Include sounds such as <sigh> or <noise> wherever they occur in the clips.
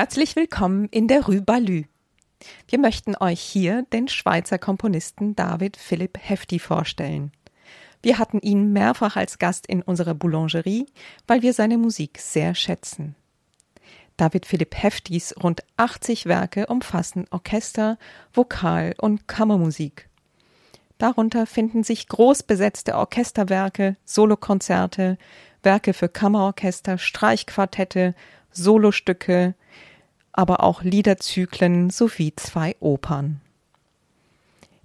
Herzlich willkommen in der Rue Balü. Wir möchten euch hier den Schweizer Komponisten David Philipp Hefti vorstellen. Wir hatten ihn mehrfach als Gast in unserer Boulangerie, weil wir seine Musik sehr schätzen. David Philipp Heftis rund 80 Werke umfassen Orchester, Vokal- und Kammermusik. Darunter finden sich groß besetzte Orchesterwerke, Solokonzerte, Werke für Kammerorchester, Streichquartette, Solostücke, aber auch Liederzyklen sowie zwei Opern.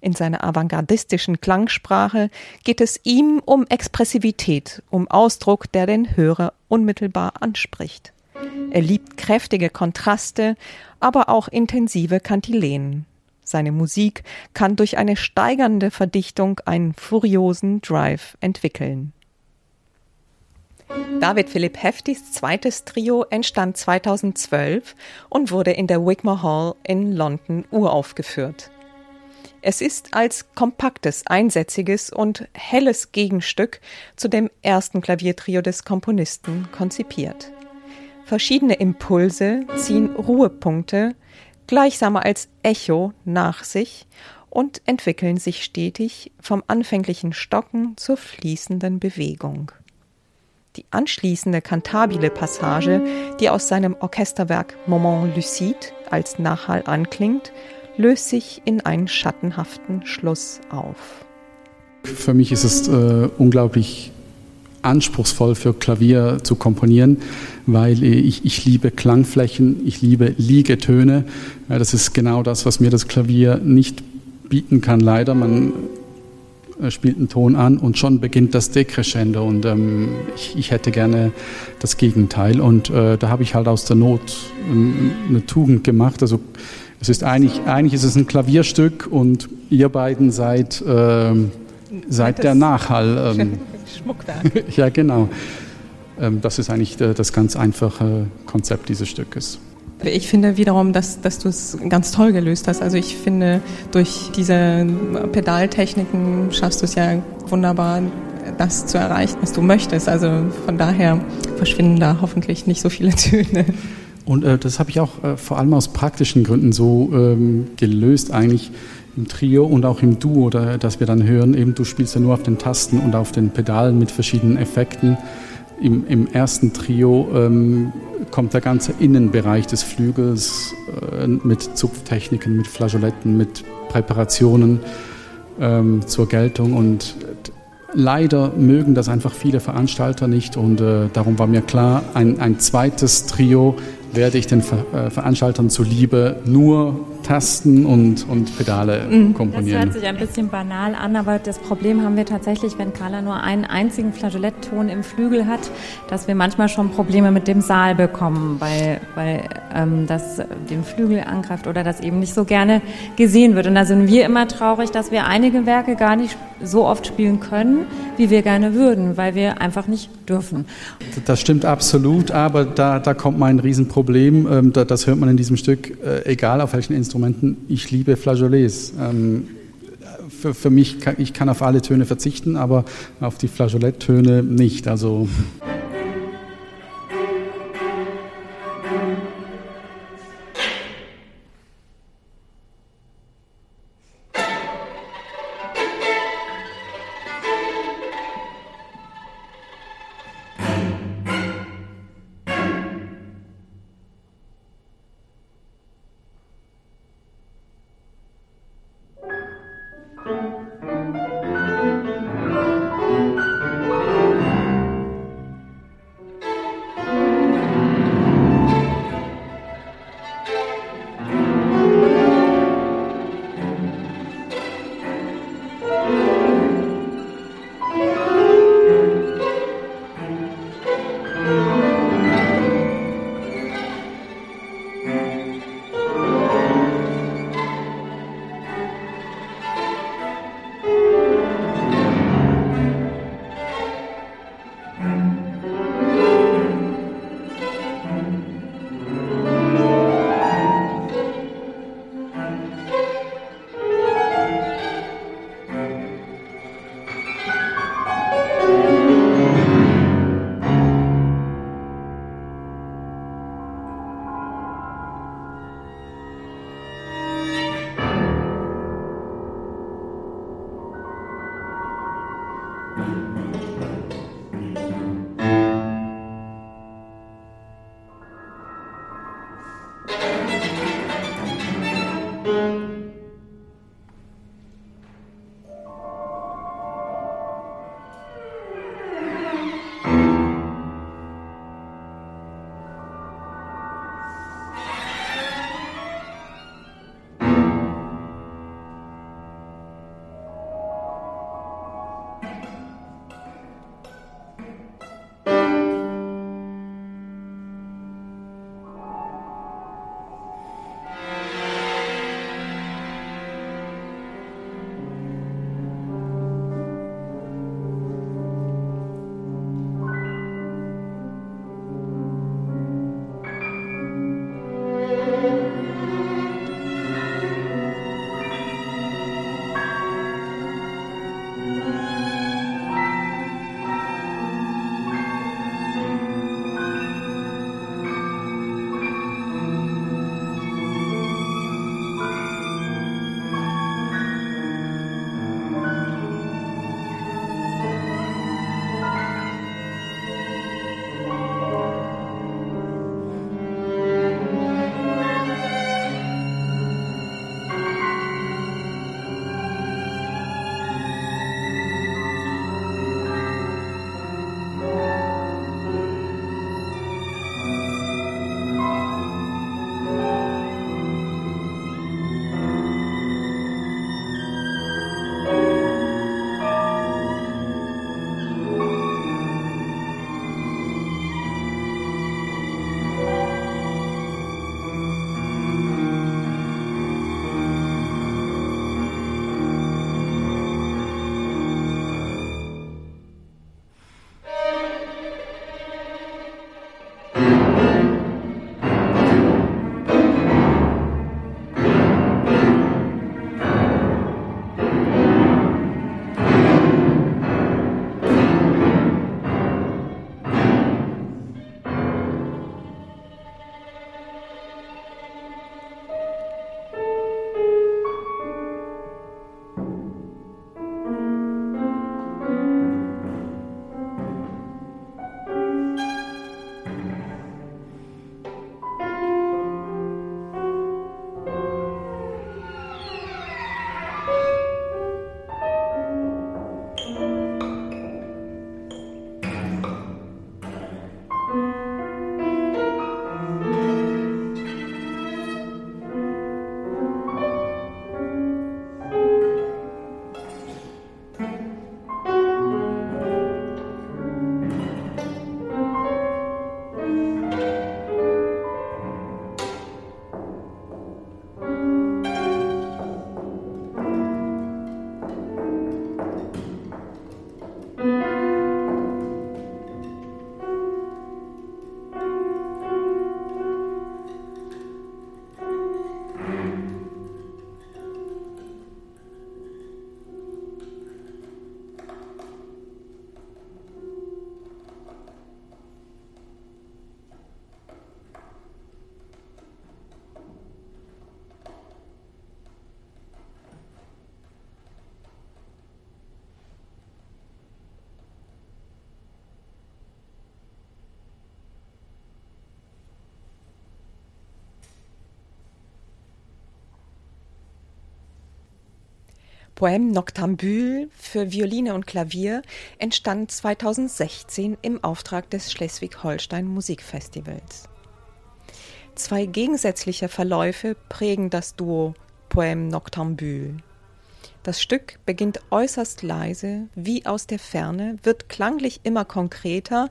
In seiner avantgardistischen Klangsprache geht es ihm um Expressivität, um Ausdruck, der den Hörer unmittelbar anspricht. Er liebt kräftige Kontraste, aber auch intensive Kantilenen. Seine Musik kann durch eine steigernde Verdichtung einen furiosen Drive entwickeln. David Philipp Heftis zweites Trio entstand 2012 und wurde in der Wigmore Hall in London uraufgeführt. Es ist als kompaktes, einsätziges und helles Gegenstück zu dem ersten Klaviertrio des Komponisten konzipiert. Verschiedene Impulse ziehen Ruhepunkte gleichsam als Echo nach sich und entwickeln sich stetig vom anfänglichen Stocken zur fließenden Bewegung. Die anschließende kantabile Passage, die aus seinem Orchesterwerk Moment Lucide als Nachhall anklingt, löst sich in einen schattenhaften Schluss auf. Für mich ist es äh, unglaublich anspruchsvoll für Klavier zu komponieren, weil ich, ich liebe Klangflächen, ich liebe Liegetöne. Ja, das ist genau das, was mir das Klavier nicht bieten kann, leider. Man äh, spielt einen Ton an und schon beginnt das Decrescendo und ähm, ich, ich, hätte gerne das Gegenteil und äh, da habe ich halt aus der Not ähm, eine Tugend gemacht. Also es ist eigentlich, eigentlich ist es ein Klavierstück und ihr beiden seid, äh, seid der Nachhall. Ähm, <laughs> Schmuckwerk. <laughs> ja, genau. Ähm, das ist eigentlich äh, das ganz einfache Konzept dieses Stückes. Ich finde wiederum, dass, dass du es ganz toll gelöst hast. Also ich finde, durch diese Pedaltechniken schaffst du es ja wunderbar, das zu erreichen, was du möchtest. Also von daher verschwinden da hoffentlich nicht so viele Töne. Und äh, das habe ich auch äh, vor allem aus praktischen Gründen so ähm, gelöst eigentlich im Trio und auch im Duo, da, dass wir dann hören, eben du spielst ja nur auf den Tasten und auf den Pedalen mit verschiedenen Effekten. Im, im ersten Trio ähm, kommt der ganze Innenbereich des Flügels äh, mit Zupftechniken, mit Flageoletten, mit Präparationen ähm, zur Geltung. Und leider mögen das einfach viele Veranstalter nicht. Und äh, darum war mir klar, ein, ein zweites Trio werde ich den Ver äh, Veranstaltern zuliebe nur Tasten und, und Pedale mhm. komponieren. Das hört sich ein bisschen banal an, aber das Problem haben wir tatsächlich, wenn Carla nur einen einzigen Flageolettton im Flügel hat, dass wir manchmal schon Probleme mit dem Saal bekommen, weil, weil ähm, das den Flügel angreift oder das eben nicht so gerne gesehen wird. Und da sind wir immer traurig, dass wir einige Werke gar nicht so oft spielen können, wie wir gerne würden, weil wir einfach nicht dürfen. Das stimmt absolut, aber da, da kommt mein Riesenproblem. Ähm, das hört man in diesem Stück, äh, egal auf welchen Instrumenten Instrumenten, ich liebe Flageolets. Ähm, für, für, mich, kann, ich kann auf alle Töne verzichten, aber auf die Flageoletttöne nicht. Also Poème Noctambule für Violine und Klavier entstand 2016 im Auftrag des Schleswig-Holstein Musikfestivals. Zwei gegensätzliche Verläufe prägen das Duo Poème Noctambule. Das Stück beginnt äußerst leise, wie aus der Ferne, wird klanglich immer konkreter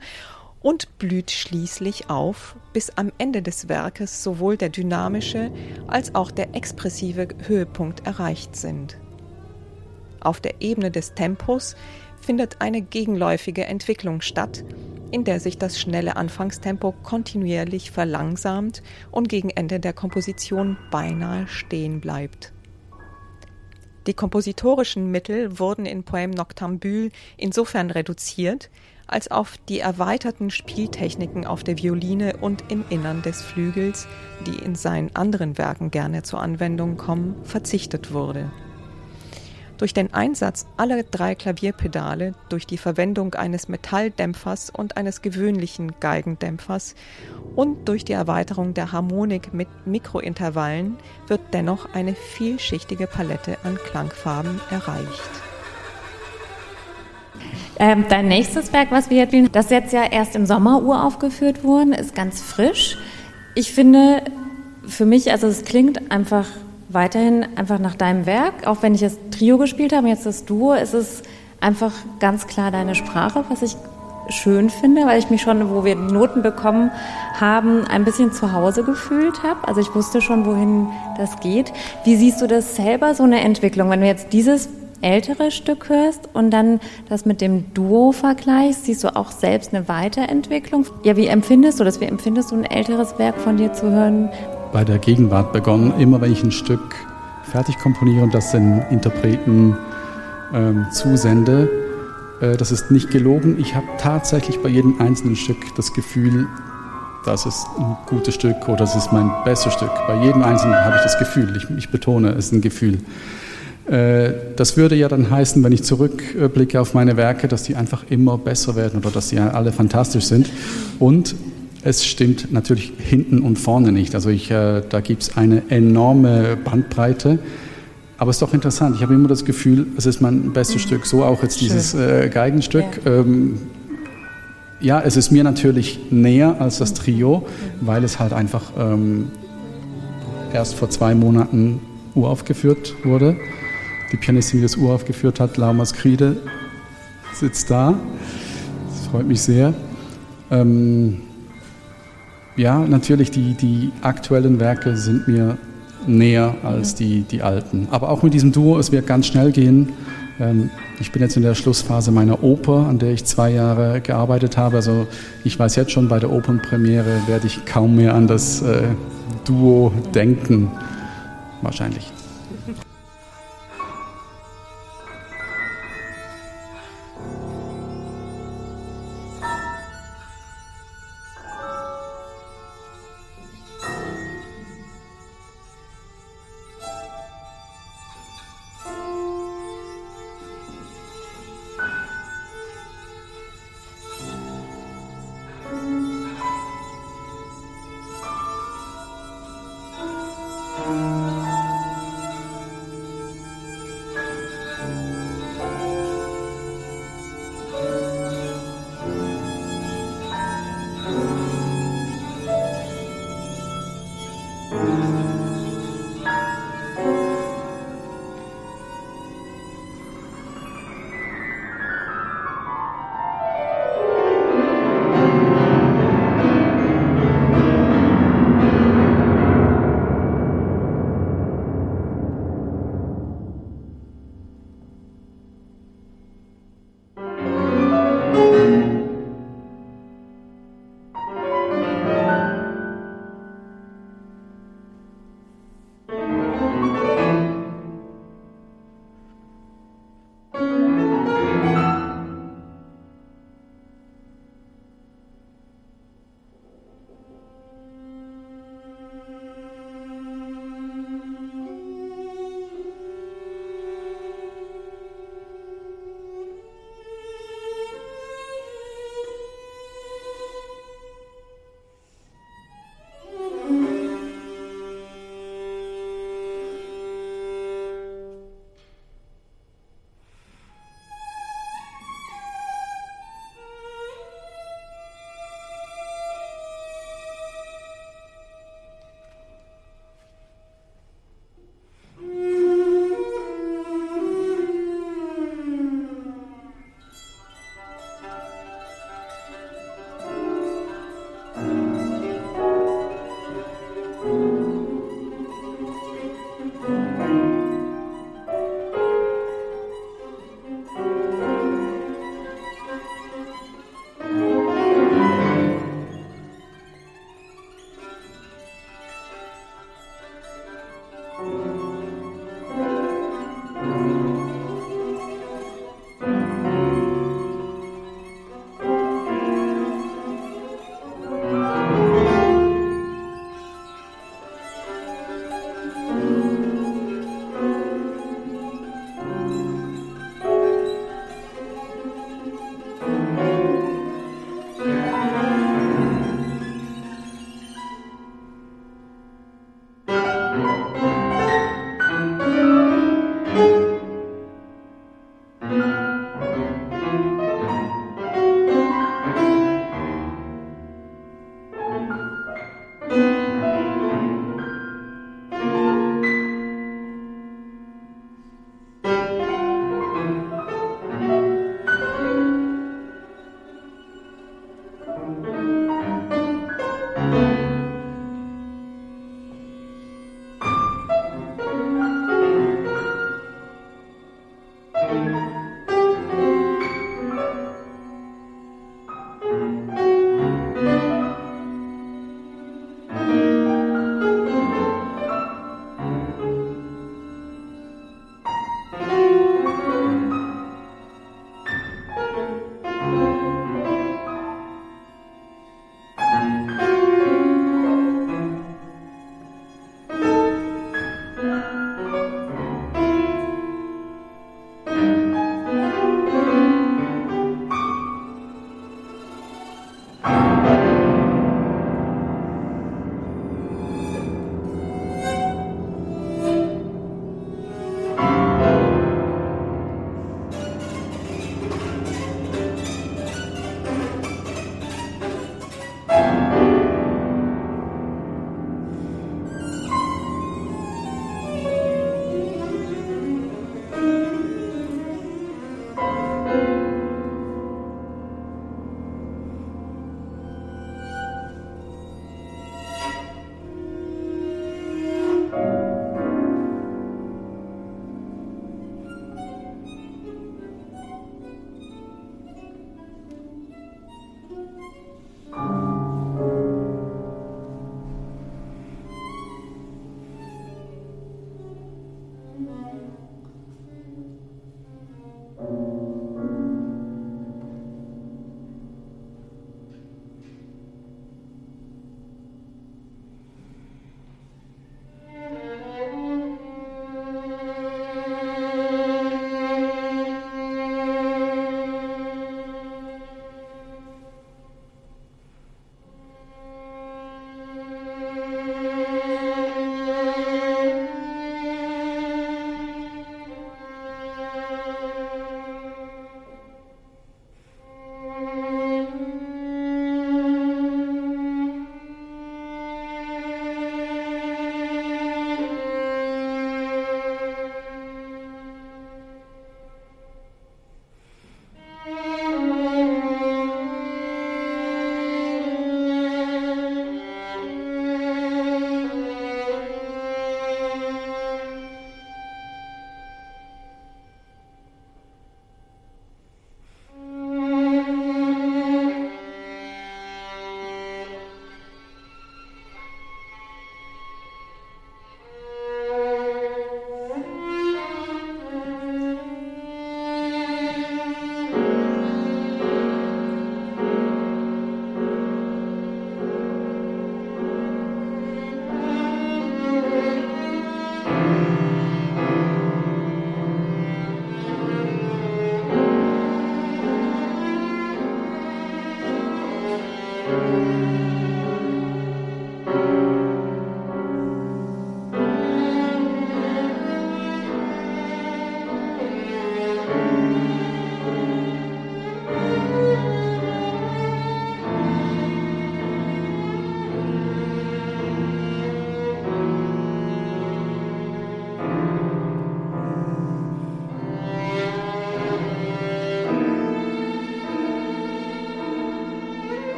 und blüht schließlich auf, bis am Ende des Werkes sowohl der dynamische als auch der expressive Höhepunkt erreicht sind. Auf der Ebene des Tempos findet eine gegenläufige Entwicklung statt, in der sich das schnelle Anfangstempo kontinuierlich verlangsamt und gegen Ende der Komposition beinahe stehen bleibt. Die kompositorischen Mittel wurden in Poème Noctambule insofern reduziert, als auf die erweiterten Spieltechniken auf der Violine und im Innern des Flügels, die in seinen anderen Werken gerne zur Anwendung kommen, verzichtet wurde. Durch den Einsatz aller drei Klavierpedale, durch die Verwendung eines Metalldämpfers und eines gewöhnlichen Geigendämpfers und durch die Erweiterung der Harmonik mit Mikrointervallen wird dennoch eine vielschichtige Palette an Klangfarben erreicht. Ähm, dein nächstes Werk, was wir jetzt spielen, das jetzt ja erst im Sommer uraufgeführt worden, ist ganz frisch. Ich finde, für mich, also es klingt einfach weiterhin einfach nach deinem Werk, auch wenn ich das Trio gespielt habe, jetzt das Duo, ist es einfach ganz klar deine Sprache, was ich schön finde, weil ich mich schon, wo wir die Noten bekommen haben, ein bisschen zu Hause gefühlt habe. Also ich wusste schon, wohin das geht. Wie siehst du das selber, so eine Entwicklung, wenn du jetzt dieses ältere Stück hörst und dann das mit dem Duo vergleichst, siehst du auch selbst eine Weiterentwicklung? Ja, wie empfindest du das? Wie empfindest du ein älteres Werk von dir zu hören? Bei der Gegenwart begonnen, immer wenn ich ein Stück fertig komponiere und das den Interpreten ähm, zusende, äh, das ist nicht gelogen. Ich habe tatsächlich bei jedem einzelnen Stück das Gefühl, das ist ein gutes Stück oder das ist mein bestes Stück. Bei jedem einzelnen habe ich das Gefühl. Ich, ich betone, es ist ein Gefühl. Äh, das würde ja dann heißen, wenn ich zurückblicke auf meine Werke, dass die einfach immer besser werden oder dass sie alle fantastisch sind. Und es stimmt natürlich hinten und vorne nicht. Also ich, äh, da gibt es eine enorme Bandbreite. Aber es ist doch interessant. Ich habe immer das Gefühl, es ist mein bestes mhm. Stück. So auch jetzt dieses äh, Geigenstück. Ja. Ähm, ja. es ist mir natürlich näher als das Trio, weil es halt einfach ähm, erst vor zwei Monaten uraufgeführt wurde. Die Pianistin, die das uraufgeführt hat, Lauma Skride, sitzt da. Das freut mich sehr. Ähm, ja, natürlich, die, die aktuellen Werke sind mir näher als die, die alten. Aber auch mit diesem Duo, es wird ganz schnell gehen. Ähm, ich bin jetzt in der Schlussphase meiner Oper, an der ich zwei Jahre gearbeitet habe. Also ich weiß jetzt schon, bei der Opernpremiere werde ich kaum mehr an das äh, Duo denken. Wahrscheinlich.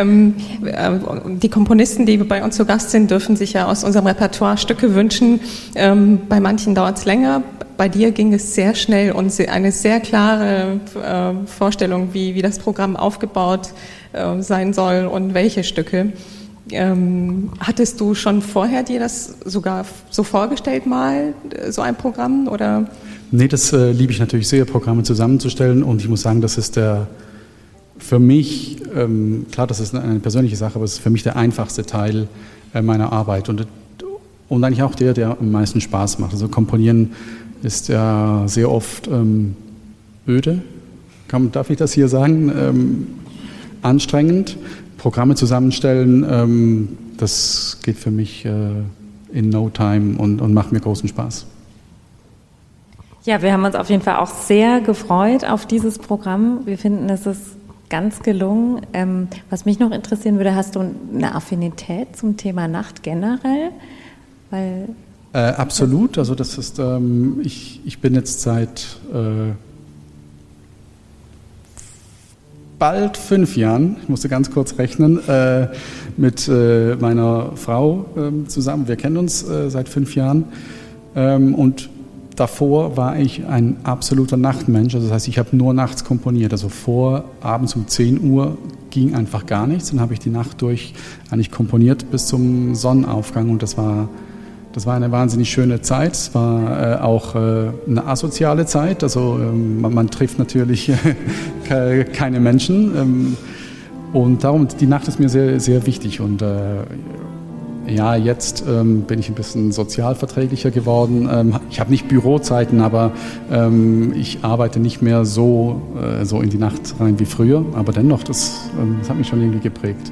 Ähm, äh, die Komponisten, die bei uns zu Gast sind, dürfen sich ja aus unserem Repertoire Stücke wünschen. Ähm, bei manchen dauert es länger. Bei dir ging es sehr schnell und eine sehr klare äh, Vorstellung, wie, wie das Programm aufgebaut äh, sein soll und welche Stücke. Ähm, hattest du schon vorher dir das sogar so vorgestellt mal, so ein Programm? Oder? Nee, das äh, liebe ich natürlich sehr, Programme zusammenzustellen. Und ich muss sagen, das ist der für mich, ähm, klar, das ist eine persönliche Sache, aber es ist für mich der einfachste Teil äh, meiner Arbeit und, und eigentlich auch der, der am meisten Spaß macht. Also Komponieren ist ja sehr oft ähm, öde, Kann, darf ich das hier sagen? Ähm, anstrengend. Programme zusammenstellen, ähm, das geht für mich äh, in no time und, und macht mir großen Spaß. Ja, wir haben uns auf jeden Fall auch sehr gefreut auf dieses Programm. Wir finden, es ist ganz gelungen. Ähm, was mich noch interessieren würde, hast du eine Affinität zum Thema Nacht generell? Weil äh, absolut. Also das ist, ähm, ich, ich bin jetzt seit äh, bald fünf Jahren, ich musste ganz kurz rechnen, äh, mit äh, meiner Frau ähm, zusammen. Wir kennen uns äh, seit fünf Jahren ähm, und davor war ich ein absoluter Nachtmensch. Also das heißt, ich habe nur nachts komponiert. Also vor abends um 10 Uhr ging einfach gar nichts. Dann habe ich die Nacht durch eigentlich komponiert bis zum Sonnenaufgang und das war das war eine wahnsinnig schöne Zeit. Es war äh, auch äh, eine asoziale Zeit. Also ähm, man, man, trifft natürlich <laughs> keine Menschen. Ähm, und darum, die Nacht ist mir sehr, sehr wichtig. Und äh, ja, jetzt ähm, bin ich ein bisschen sozialverträglicher geworden. Ähm, ich habe nicht Bürozeiten, aber ähm, ich arbeite nicht mehr so, äh, so in die Nacht rein wie früher. Aber dennoch, das, ähm, das hat mich schon irgendwie geprägt.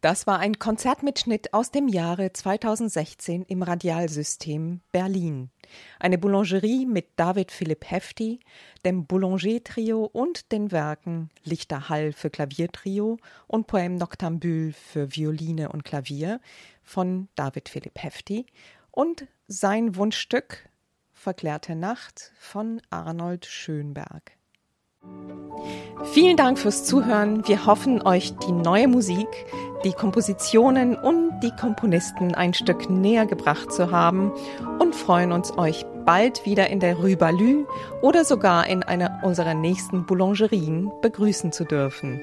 Das war ein Konzertmitschnitt aus dem Jahre 2016 im Radialsystem Berlin. Eine Boulangerie mit David Philipp Hefti, dem Boulanger-Trio und den Werken Lichter Hall für Klaviertrio und Poème Noctambule für Violine und Klavier von David Philipp Hefti und sein Wunschstück Verklärte Nacht von Arnold Schönberg. Vielen Dank fürs Zuhören. Wir hoffen, euch die neue Musik, die Kompositionen und die Komponisten ein Stück näher gebracht zu haben und freuen uns, euch bald wieder in der Rue Balue oder sogar in einer unserer nächsten Boulangerien begrüßen zu dürfen.